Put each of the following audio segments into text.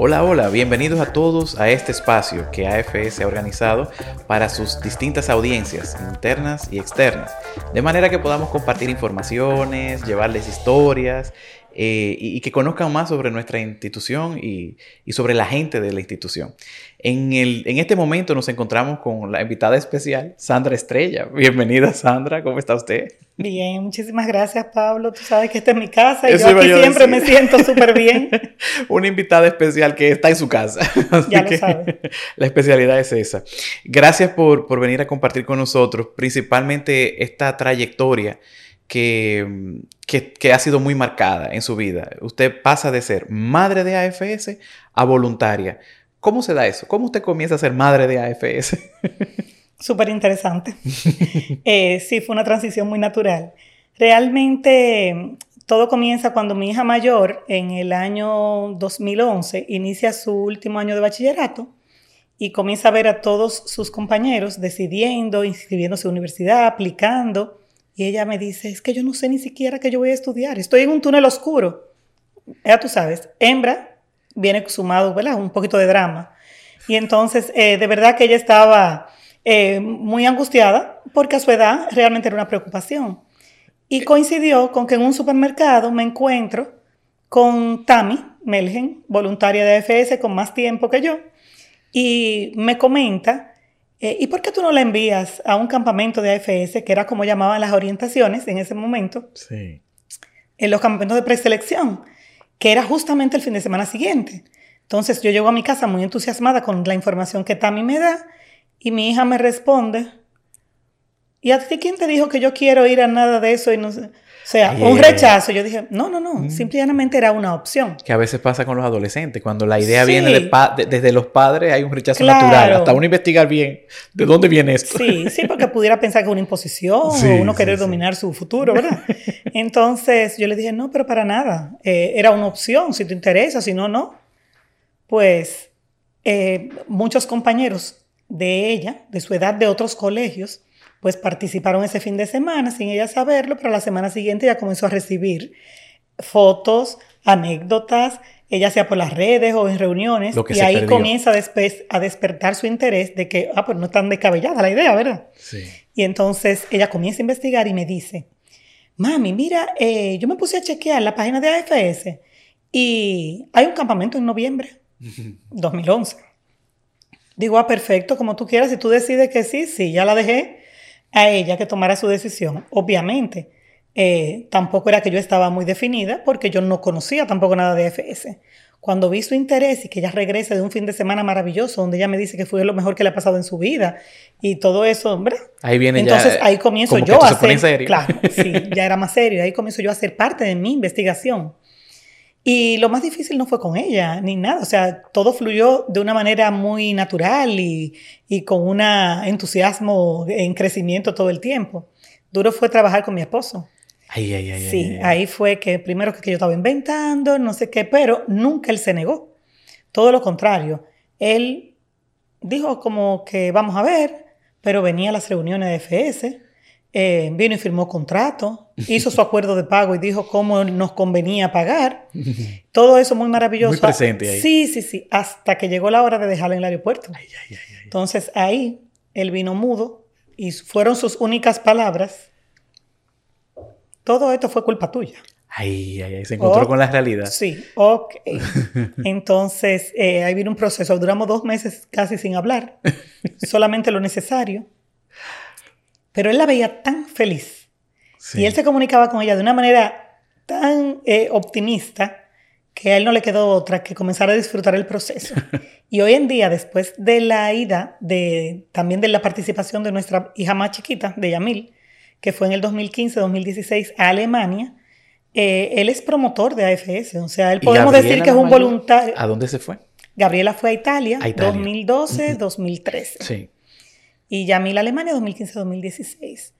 Hola, hola, bienvenidos a todos a este espacio que AFS ha organizado para sus distintas audiencias internas y externas, de manera que podamos compartir informaciones, llevarles historias eh, y, que conozcan más sobre nuestra institución y, sobre la gente de la institución. En, el, en este momento nos encontramos con la invitada especial, Sandra Estrella. Bienvenida, Sandra, ¿cómo está usted? Bien, muchísimas gracias, Pablo. Tú sabes que esta es mi casa y yo aquí siempre me siento súper bien. Una invitada especial que está en su casa. ya lo sabes. La especialidad es esa. Gracias por, por venir a compartir con nosotros, principalmente esta trayectoria que, que, ha sido muy marcada en su vida. Usted pasa de ser madre de AFS a voluntaria. ¿Cómo se da eso? ¿Cómo usted comienza a ser madre de AFS? Súper interesante. Eh, sí, fue una transición muy natural. Realmente todo comienza cuando mi hija mayor, en el año 2011, inicia su último año de bachillerato y comienza a ver a todos sus compañeros decidiendo, inscribiéndose a universidad, aplicando y ella me dice, es que yo no sé ni siquiera que yo voy a estudiar, estoy en un túnel oscuro. Ya tú sabes, hembra viene sumado, ¿verdad? Un poquito de drama. Y entonces, eh, de verdad que ella estaba eh, muy angustiada porque a su edad realmente era una preocupación. Y coincidió con que en un supermercado me encuentro con Tami Melgen, voluntaria de AFS con más tiempo que yo, y me comenta eh, ¿Y por qué tú no la envías a un campamento de AFS, que era como llamaban las orientaciones en ese momento? Sí. En los campamentos de preselección, que era justamente el fin de semana siguiente. Entonces yo llego a mi casa muy entusiasmada con la información que Tami me da y mi hija me responde, ¿y a ti quién te dijo que yo quiero ir a nada de eso? Y no sé? O sea, un rechazo. Yo dije, no, no, no, mm. simplemente era una opción. Que a veces pasa con los adolescentes. Cuando la idea viene desde los padres, hay un rechazo natural. Hasta uno investigar bien de dónde viene esto. Sí, sí, porque pudiera pensar que es una imposición o uno querer dominar su futuro, ¿verdad? Entonces yo le dije, no, pero para nada. Eh, era una opción, si te interesa, si no, no. Pues eh, muchos compañeros de ella, de su edad, de otros colegios, pues participaron ese fin de semana sin ella saberlo, pero la semana siguiente ya comenzó a recibir fotos, anécdotas, ella sea por las redes o en reuniones, y ahí comienza después a despertar su interés de que, ah, pues no tan descabellada la idea, ¿verdad? Sí. Y entonces ella comienza a investigar y me dice, mami, mira, eh, yo me puse a chequear la página de AFS y hay un campamento en noviembre, 2011. Digo, ah, perfecto, como tú quieras, si tú decides que sí, sí, ya la dejé a ella que tomara su decisión. Obviamente, eh, tampoco era que yo estaba muy definida porque yo no conocía tampoco nada de FS. Cuando vi su interés y que ella regrese de un fin de semana maravilloso, donde ella me dice que fue lo mejor que le ha pasado en su vida y todo eso, hombre. Ahí viene Entonces ahí comienzo yo a hacer. Serio. Claro, sí, ya era más serio. Ahí comienzo yo a ser parte de mi investigación. Y lo más difícil no fue con ella, ni nada. O sea, todo fluyó de una manera muy natural y, con un entusiasmo en crecimiento todo el tiempo. Duro fue trabajar con mi esposo. Ay, ay, ay, sí, ahí fue que primero que yo estaba inventando, no sé qué, pero nunca él se negó. Todo lo contrario. Él dijo como que vamos a ver, pero venía a las reuniones de FS eh, vino y firmó contrato, hizo su acuerdo de pago y dijo cómo nos convenía pagar. Todo eso muy maravilloso. Muy presente ahí. Sí, sí, sí, hasta que llegó la hora de dejarla en el aeropuerto. Entonces ahí él vino mudo y fueron sus únicas palabras. Todo esto fue culpa tuya. Ay, ay, ay, se encontró con la realidad. Sí, ok. Entonces, eh, ahí vino un proceso. Duramos dos meses casi sin hablar, solamente lo necesario. Pero él la veía tan feliz. Y él se comunicaba con ella de una manera tan eh, optimista que a él no le quedó otra que comenzar a disfrutar el proceso. y hoy en día, después de la ida, de, también de la participación de nuestra hija más chiquita, de Yamil, que fue en el 2015-2016 a Alemania, eh, él es promotor de AFS. O sea, él podemos decir que es un voluntario. ¿A dónde se fue? Gabriela fue a Italia, 2012-2013. Sí y Yamil Alemania 2015-2016.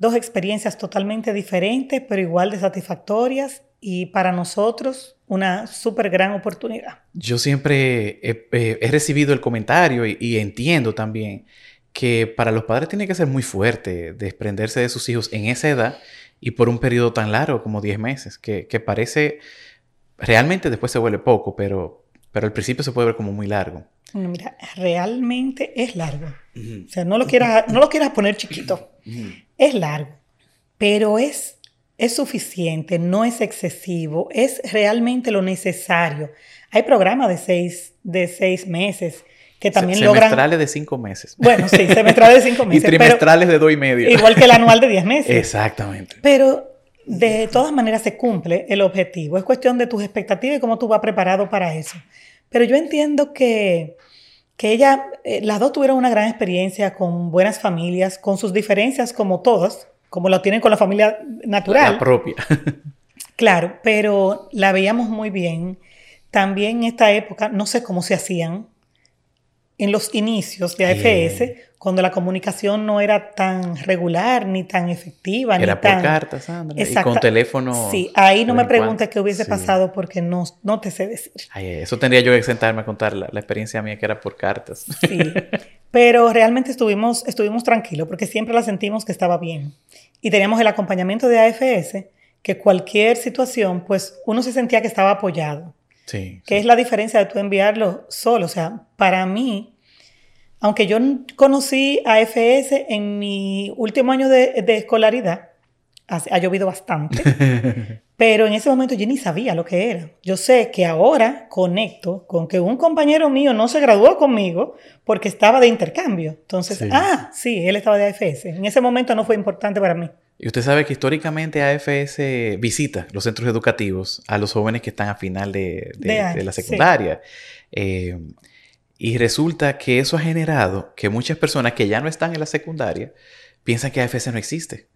Dos experiencias totalmente diferentes, pero igual de satisfactorias y para nosotros una súper gran oportunidad. Yo siempre he, recibido el comentario y, entiendo también que para los padres tiene que ser muy fuerte desprenderse de sus hijos en esa edad y por un periodo tan largo como 10 meses, que, que, parece, realmente después se vuelve poco, pero, pero al principio se puede ver como muy largo. Mira, realmente es largo. O sea, no lo quieras, no lo quieras poner chiquito. Es largo, pero es, es suficiente, no es excesivo, es realmente lo necesario. Hay programas de seis, de seis meses que también logran... Semestrales de cinco meses. Bueno, sí, semestrales de cinco meses. y trimestrales de dos y medio. Igual que el anual de diez meses. Exactamente. Pero de todas maneras se cumple el objetivo. Es cuestión de tus expectativas y cómo tú vas preparado para eso. Pero yo entiendo que, que ella, eh, las dos tuvieron una gran experiencia con buenas familias, con sus diferencias como todas, como lo tienen con la familia natural. La propia. claro, pero la veíamos muy bien. También en esta época, no sé cómo se hacían, en los inicios de AFS, cuando la comunicación no era tan regular ni tan efectiva. Era ni por tan... cartas, Sandra. Y con teléfono. Sí, ahí no me preguntes qué hubiese sí. pasado porque no, no te sé decir. Ay, eso tendría yo que sentarme a contar la, la, experiencia mía que era por cartas. Sí, pero realmente estuvimos, estuvimos tranquilos porque siempre la sentimos que estaba bien. Y teníamos el acompañamiento de AFS, que cualquier situación, pues uno se sentía que estaba apoyado. Sí, sí. es la diferencia de tú enviarlo solo. O sea, para mí, aunque yo conocí a FS en mi último año de, de escolaridad, ha, ha, llovido bastante, pero en ese momento yo ni sabía lo que era. Yo sé que ahora conecto con que un compañero mío no se graduó conmigo porque estaba de intercambio. Entonces, sí. ah, sí, él estaba de AFS. En ese momento no fue importante para mí. Y usted sabe que históricamente AFS visita los centros educativos a los jóvenes que están a final de, de, de, de la secundaria. Sí. Eh, y resulta que eso ha generado que muchas personas que ya no están en la secundaria piensan que AFS no existe.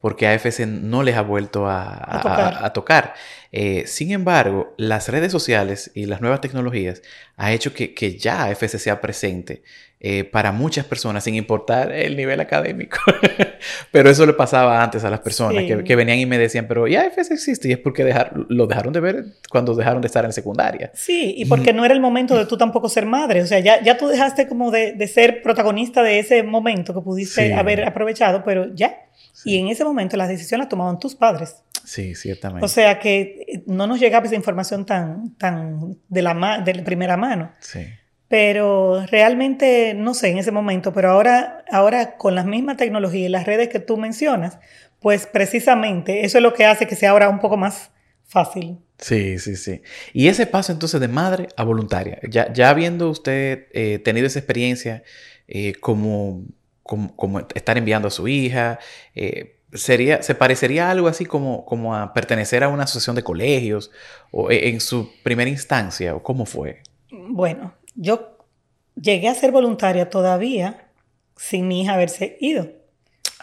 Porque AFS no les ha vuelto a, a, a tocar. A, tocar. Eh, sin embargo, las redes sociales y las nuevas tecnologías ha hecho que, que ya AFS sea presente eh, para muchas personas, sin importar el nivel académico. pero eso le pasaba antes a las personas sí. que, que, venían y me decían, pero ya AFS existe y es porque dejar, lo dejaron de ver cuando dejaron de estar en secundaria. Sí, y porque no era el momento de tú tampoco ser madre. O sea, ya, ya tú dejaste como de, de ser protagonista de ese momento que pudiste sí. haber aprovechado, pero ya. Sí. Y en ese momento las decisiones las tomaban tus padres. Sí, ciertamente. O sea que no nos llegaba esa información tan, tan de, la de la primera mano. Sí. Pero realmente, no sé, en ese momento, pero ahora, ahora con la misma tecnología y las redes que tú mencionas, pues precisamente eso es lo que hace que sea ahora un poco más fácil. Sí, sí, sí. Y ese paso entonces de madre a voluntaria, ya, ya habiendo usted eh, tenido esa experiencia eh, como, como, como, estar enviando a su hija, eh, sería, ¿se parecería algo así como, como a pertenecer a una asociación de colegios o eh, en su primera instancia o cómo fue? Bueno, yo llegué a ser voluntaria todavía sin mi hija haberse ido.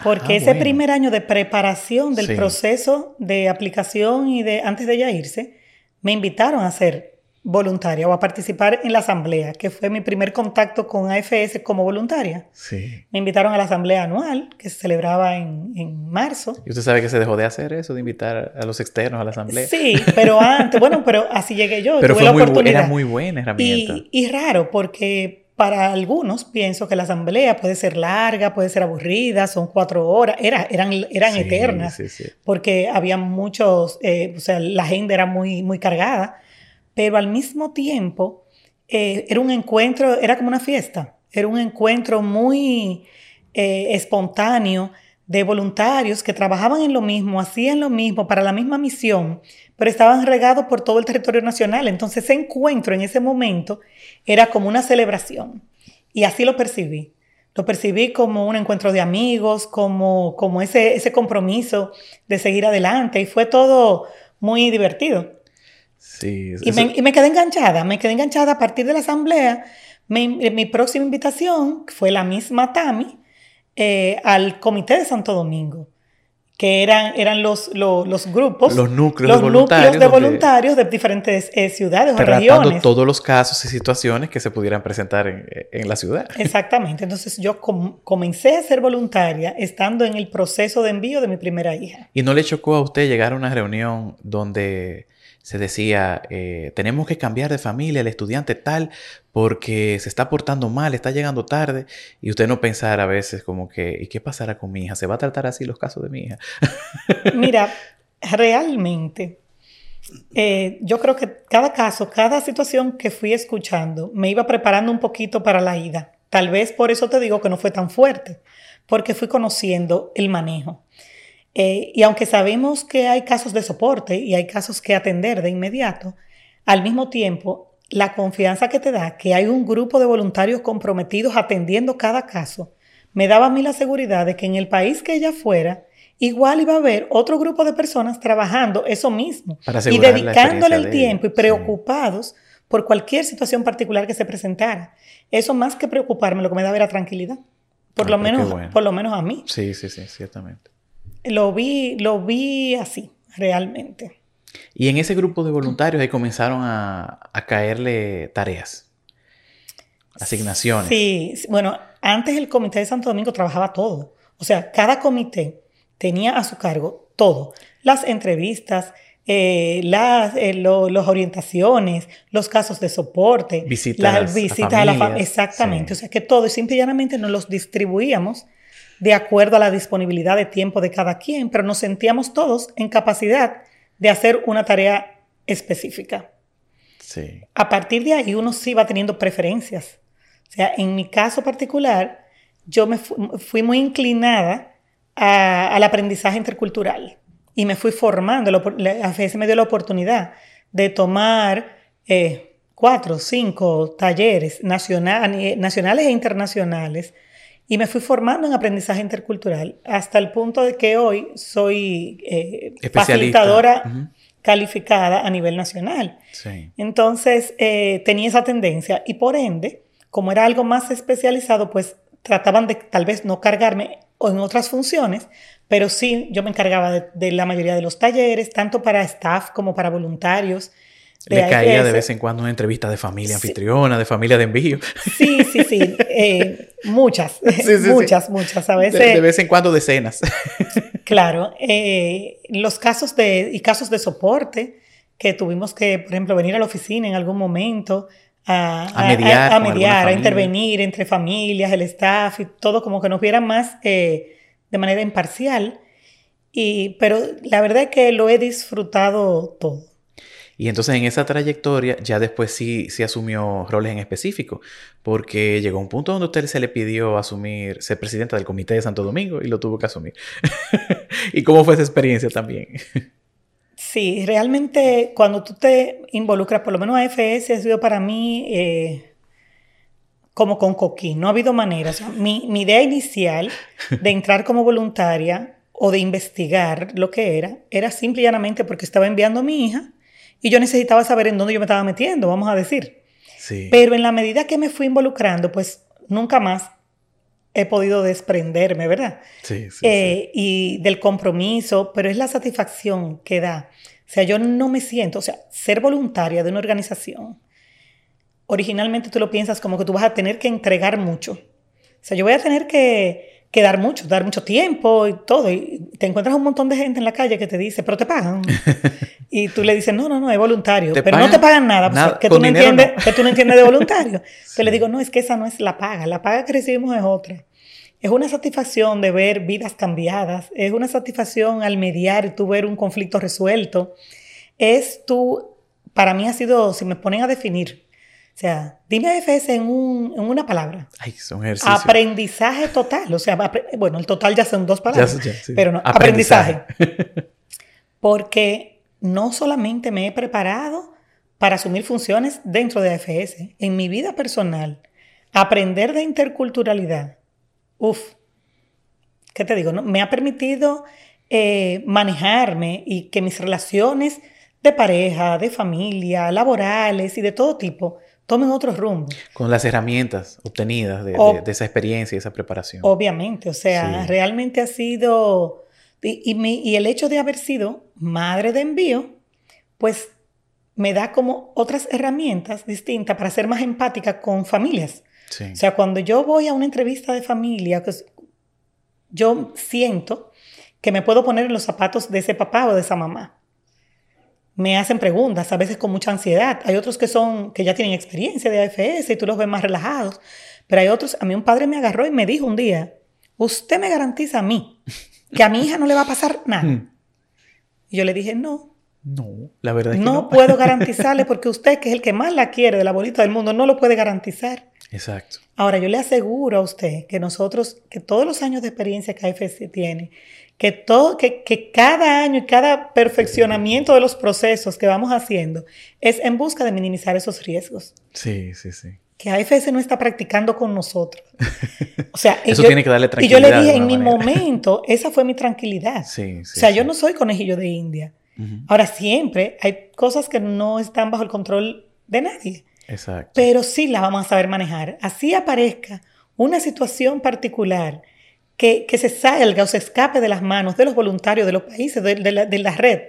Porque ah, ese bueno. primer año de preparación del sí. proceso de aplicación y de antes de ella irse, me invitaron a ser voluntaria o a participar en la asamblea, que fue mi primer contacto con AFS como voluntaria. Sí. Me invitaron a la asamblea anual, que se celebraba en, en, marzo. ¿Y usted sabe que se dejó de hacer eso, de invitar a los externos a la asamblea? Sí, pero antes, bueno, pero así llegué yo. Pero tuve fue la muy, era muy buena herramienta. Y, y raro, porque para algunos pienso que la asamblea puede ser larga, puede ser aburrida, son cuatro horas, era, eran, eran sí, eternas, sí. porque había muchos, eh, o sea, la agenda era muy, muy cargada, pero al mismo tiempo eh, era un encuentro, era como una fiesta, era un encuentro muy eh, espontáneo de voluntarios que trabajaban en lo mismo, hacían lo mismo para la misma misión, pero estaban regados por todo el territorio nacional. Entonces ese encuentro en ese momento era como una celebración y así lo percibí. Lo percibí como un encuentro de amigos, como, como ese, ese compromiso de seguir adelante y fue todo muy divertido. Sí, y, me, y, me, quedé enganchada, me quedé enganchada a partir de la asamblea. Mi, mi próxima invitación fue la misma Tami eh, al Comité de Santo Domingo, que eran, eran los, los, los grupos, los núcleos los de voluntarios, núcleos de, voluntarios de diferentes eh, ciudades o regiones. todos los casos y situaciones que se pudieran presentar en, en la ciudad. Exactamente. Entonces yo com comencé a ser voluntaria estando en el proceso de envío de mi primera hija. ¿Y no le chocó a usted llegar a una reunión donde se decía, eh, tenemos que cambiar de familia el estudiante tal porque se está portando mal, está llegando tarde, y usted no pensar a veces como que, ¿y qué pasará con mi hija? ¿Se va a tratar así los casos de mi hija? Mira, realmente, eh, yo creo que cada caso, cada situación que fui escuchando, me iba preparando un poquito para la ida. Tal vez por eso te digo que no fue tan fuerte, porque fui conociendo el manejo. Eh, y aunque sabemos que hay casos de soporte y hay casos que atender de inmediato, al mismo tiempo, la confianza que te da que hay un grupo de voluntarios comprometidos atendiendo cada caso, me daba a mí la seguridad de que en el país que ella fuera, igual iba a haber otro grupo de personas trabajando eso mismo y dedicándole el tiempo y preocupados por cualquier situación particular que se presentara. Eso más que preocuparme, lo que me daba era tranquilidad. Por, lo, menos, por lo menos a mí. Sí, sí, sí, ciertamente. Lo vi, lo vi así, realmente. Y en ese grupo de voluntarios ahí comenzaron a, caerle tareas, asignaciones. Sí, bueno, antes el comité de Santo Domingo trabajaba todo. O sea, cada comité tenía a su cargo todo. Las entrevistas, eh, las eh, orientaciones, los casos de soporte, visitas, las visitas a, la familia. Exactamente. O sea, que todo y simple y llanamente nos los distribuíamos de acuerdo a la disponibilidad de tiempo de cada quien, pero nos sentíamos todos en capacidad de hacer una tarea específica. Sí. A partir de ahí uno sí va teniendo preferencias. O sea, en mi caso particular, yo me fui muy inclinada al aprendizaje intercultural y me fui formando. La AFS me dio la oportunidad de tomar eh, cuatro, cinco talleres nacionales e internacionales y me fui formando en aprendizaje intercultural hasta el punto de que hoy soy eh, facilitadora calificada a nivel nacional. Entonces eh, tenía esa tendencia y por ende, como era algo más especializado, pues trataban de tal vez no cargarme en otras funciones, pero sí yo me encargaba de la mayoría de los talleres, tanto para staff como para voluntarios. Le caía de vez en cuando una entrevista de familia anfitriona, de familia de envío. Sí, sí, sí. Eh, muchas, muchas, muchas. A veces. De, vez en cuando decenas. claro. Eh, los casos de, y casos de soporte que tuvimos que, por ejemplo, venir a la oficina en algún momento a, a mediar, a, mediar, a intervenir entre familias, el staff y todo, como que nos vieran más eh, de manera imparcial. Y, pero la verdad es que lo he disfrutado todo. Y entonces en esa trayectoria ya después sí, sí asumió roles en específico, porque llegó un punto donde usted se le pidió asumir, ser presidenta del Comité de Santo Domingo y lo tuvo que asumir. ¿Y cómo fue esa experiencia también? sí, realmente cuando tú te involucras, por lo menos a FS ha sido para mí eh, como con coquín, no ha habido manera. mi, mi idea inicial de entrar como voluntaria o de investigar lo que era, era simple y llanamente porque estaba enviando a mi hija y yo necesitaba saber en dónde yo me estaba metiendo, vamos a decir. Sí. Pero en la medida que me fui involucrando, pues nunca más he podido desprenderme, ¿verdad? Sí, sí, eh, Y del compromiso, pero es la satisfacción que da. O sea, yo no me siento, o sea, ser voluntaria de una organización, originalmente tú lo piensas como que tú vas a tener que entregar mucho. O sea, yo voy a tener que que dar mucho, dar mucho tiempo y todo. Y te encuentras un montón de gente en la calle que te dice, pero te pagan. y tú le dices, no, no, no, es voluntario. Pero no te pagan nada, pues, que, tú no entiendes, que tú no entiendes de voluntario. Yo le digo, no, es que esa no es la paga. La paga que recibimos es otra. Es una satisfacción de ver vidas cambiadas. Es una satisfacción al mediar y tú ver un conflicto resuelto. Es tú, para mí ha sido, si me ponen a definir o sea, dime AFS en, un, en una palabra. Ay, son ejercicios. Aprendizaje total. O sea, bueno, el total ya son dos palabras. Pero no, aprendizaje. Porque no solamente me he preparado para asumir funciones dentro de AFS, en mi vida personal, aprender de interculturalidad. Uf, ¿qué te digo? No? Me ha permitido eh, manejarme y que mis relaciones de pareja, de familia, laborales y de todo tipo tomen otro rumbo. Con las herramientas obtenidas de, esa experiencia y esa preparación. Obviamente, o sea, realmente ha sido, y, el hecho de haber sido madre de envío, pues me da como otras herramientas distintas para ser más empática con familias. O sea, cuando yo voy a una entrevista de familia, pues, yo siento que me puedo poner en los zapatos de ese papá o de esa mamá. Me hacen preguntas, a veces con mucha ansiedad. Hay otros que son, que ya tienen experiencia de AFS y tú los ves más relajados. Pero hay otros, a mí un padre me agarró y me dijo un día, usted me garantiza a mí que a mi hija no le va a pasar nada. Hmm. Y yo le dije, no. No, la verdad es que no. No puedo garantizarle porque usted, que es el que más la quiere de la bolita del mundo, no lo puede garantizar. Exacto. Ahora, yo le aseguro a usted que nosotros, que todos los años de experiencia que AFS tiene, que, todo, que, que cada año y cada perfeccionamiento de los procesos que vamos haciendo es en busca de minimizar esos riesgos. Sí, sí, sí que AFS no está practicando con nosotros. O sea, eso tiene que darle tranquilidad. Y yo le dije, en mi momento, esa fue mi tranquilidad. Sí, sí, o sea, yo no soy conejillo de India. Ahora, siempre hay cosas que no están bajo el control de nadie. Exacto. Pero sí las vamos a saber manejar. Así aparezca una situación particular que, que se salga o se escape de las manos de los voluntarios de los países, de, la, de la red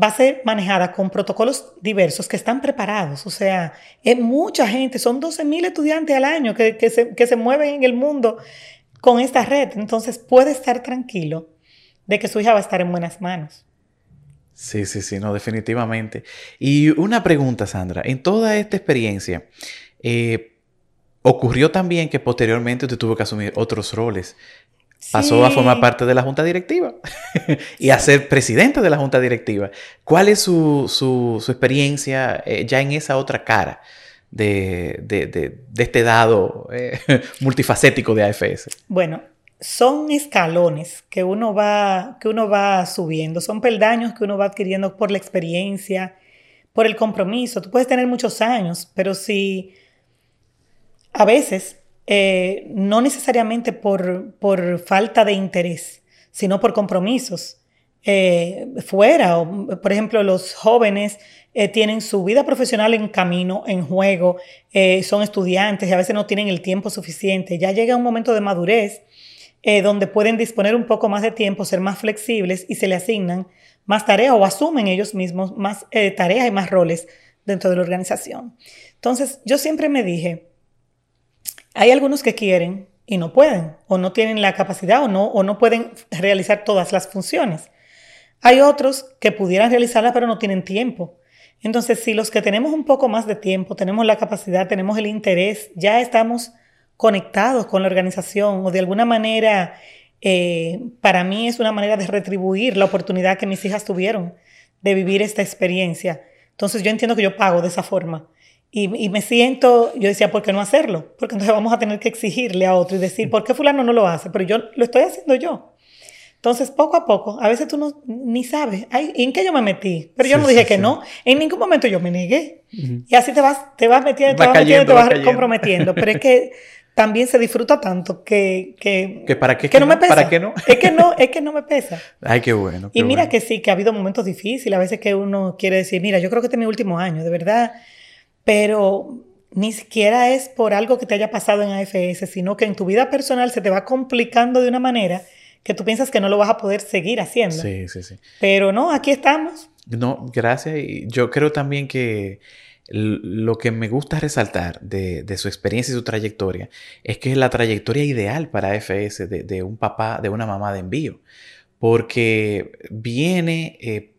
va a ser manejada con protocolos diversos que están preparados. O sea, es mucha gente, son 12.000 estudiantes al año que, se, que se mueven en el mundo con esta red. Entonces puede estar tranquilo de que su hija va a estar en buenas manos. Sí, sí, sí, no, definitivamente. Y una pregunta, Sandra. En toda esta experiencia, eh, ocurrió también que posteriormente usted tuvo que asumir otros roles pasó a formar parte de la junta directiva y a ser presidente de la junta directiva. ¿Cuál es su, su, experiencia eh, ya en esa otra cara de, de, de, este dado eh, multifacético de AFS? Bueno, son escalones que uno, va, que uno va subiendo, son peldaños que uno va adquiriendo por la experiencia, por el compromiso. Tú puedes tener muchos años, pero si a veces eh, no necesariamente por, por, falta de interés, sino por compromisos. Eh, fuera, por ejemplo, los jóvenes eh, tienen su vida profesional en camino, en juego, son estudiantes y a veces no tienen el tiempo suficiente. Ya llega un momento de madurez donde pueden disponer un poco más de tiempo, ser más flexibles y se le asignan más tareas o asumen ellos mismos más tareas y más roles dentro de la organización. Entonces, yo siempre me dije, hay algunos que quieren y no pueden, o no tienen la capacidad o no, o no pueden realizar todas las funciones. Hay otros que pudieran realizarlas pero no tienen tiempo. Entonces, si los que tenemos un poco más de tiempo, tenemos la capacidad, tenemos el interés, ya estamos conectados con la organización o de alguna manera, eh, para mí es una manera de retribuir la oportunidad que mis hijas tuvieron de vivir esta experiencia. Entonces, yo entiendo que yo pago de esa forma. Y, me siento, yo decía, ¿por qué no hacerlo? Porque entonces vamos a tener que exigirle a otro y decir, ¿por qué fulano no lo hace? Pero yo lo estoy haciendo yo. Entonces, poco a poco, a veces tú no, ni sabes, Ay, ¿en qué yo me metí? Pero yo no dije que no. En ningún momento yo me negué. Y así te vas, te vas metiendo, te vas metiendo, te vas comprometiendo. Pero es que también se disfruta tanto que... ¿Que, para qué, que, no, me pesa. ¿Para qué no? es, que no es que no me pesa. Ay, qué bueno. y mira que sí, que ha habido momentos difíciles. A veces que uno quiere decir, mira, yo creo que este es mi último año. De verdad pero ni siquiera es por algo que te haya pasado en AFS, sino que en tu vida personal se te va complicando de una manera que tú piensas que no lo vas a poder seguir haciendo. Sí, sí, sí. Pero no, aquí estamos. No, gracias. Y yo creo también que lo que me gusta resaltar de, su experiencia y su trayectoria es que es la trayectoria ideal para AFS de, un papá, de una mamá de envío, porque viene eh,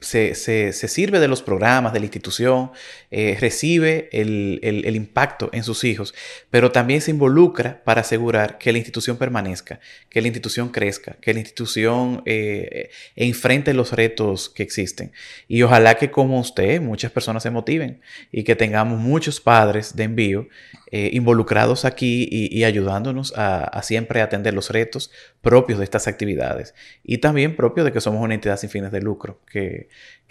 se, se, sirve de los programas de la institución, eh, recibe el, el, impacto en sus hijos, pero también se involucra para asegurar que la institución permanezca, que la institución crezca, que la institución eh, enfrente los retos que existen. Y ojalá que como usted muchas personas se motiven y que tengamos muchos padres de envío eh, involucrados aquí y, ayudándonos a, siempre atender los retos propios de estas actividades y también propios de que somos una entidad sin fines de lucro que,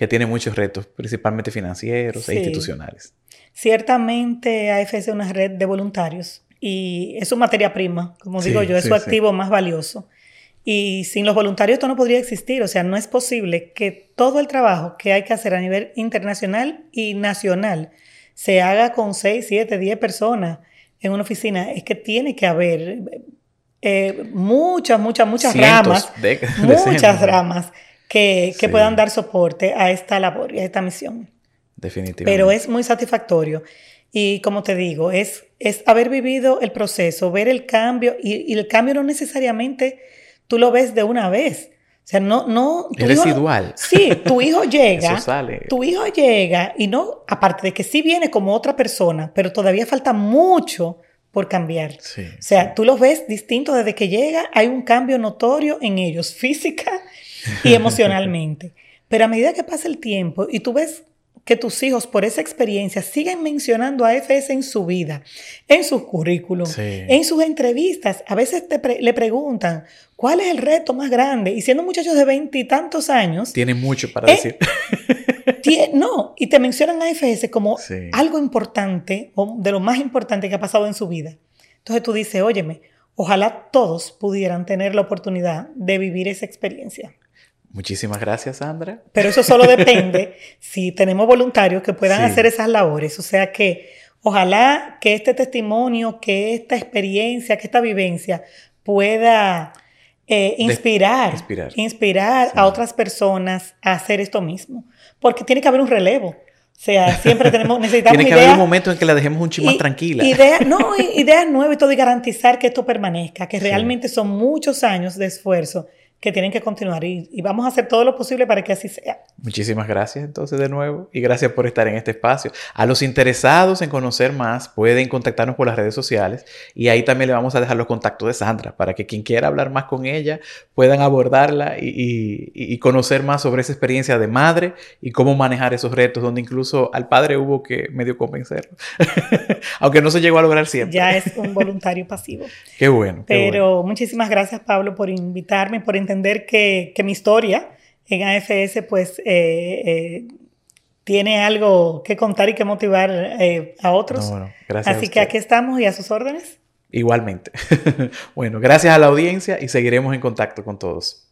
tiene muchos retos, principalmente financieros e institucionales. Ciertamente AFS es una red de voluntarios y es su materia prima, como digo yo, es su activo más valioso. Y sin los voluntarios esto no podría existir, o sea, no es posible que todo el trabajo que hay que hacer a nivel internacional y nacional se haga con 6, 7, 10 personas en una oficina, es que tiene que haber eh, muchas, muchas, muchas ramas, muchas ramas que, puedan dar soporte a esta labor y a esta misión. Definitivamente. Pero es muy satisfactorio. Y como te digo, es, es haber vivido el proceso, ver el cambio, y, y el cambio no necesariamente tú lo ves de una vez. O sea, no, no. Es residual. sí, tu hijo llega. Eso sale. Tu hijo llega y no, aparte de que sí viene como otra persona, pero todavía falta mucho por cambiar. Sí, o sea, tú los ves distintos desde que llega, hay un cambio notorio en ellos, física y emocionalmente. Pero a medida que pasa el tiempo y tú ves que tus hijos por esa experiencia siguen mencionando a FS en su vida, en sus currículums, en sus entrevistas. A veces le preguntan, ¿cuál es el reto más grande? Y siendo muchachos de veintitantos años... Tiene mucho para eh, decir. no, y te mencionan a FS como algo importante, o de lo más importante que ha pasado en su vida. Entonces tú dices, óyeme, ojalá todos pudieran tener la oportunidad de vivir esa experiencia. Muchísimas gracias, Sandra. Pero eso solo depende si tenemos voluntarios que puedan hacer esas labores. O sea que ojalá que este testimonio, que esta experiencia, que esta vivencia pueda eh, inspirar, inspirar, a otras personas a hacer esto mismo. Porque tiene que haber un relevo. O sea, siempre tenemos, necesitamos Tiene que haber un momento en que la dejemos un ching más tranquila. Ideas, no, ideas nuevas y todo, y garantizar que esto permanezca, que realmente son muchos años de esfuerzo que tienen que continuar y, vamos a hacer todo lo posible para que así sea. Muchísimas gracias entonces de nuevo y gracias por estar en este espacio. A los interesados en conocer más pueden contactarnos por las redes sociales y ahí también le vamos a dejar los contactos de Sandra para que quien quiera hablar más con ella puedan abordarla y, conocer más sobre esa experiencia de madre y cómo manejar esos retos donde incluso al padre hubo que medio convencerlo, aunque no se llegó a lograr siempre. Ya es un voluntario pasivo. qué bueno. Pero muchísimas gracias Pablo por invitarme, por entender que, mi historia en AFS pues eh, eh, tiene algo que contar y que motivar eh, a otros. gracias Así que aquí estamos y a sus órdenes. Igualmente. bueno, gracias a la audiencia y seguiremos en contacto con todos.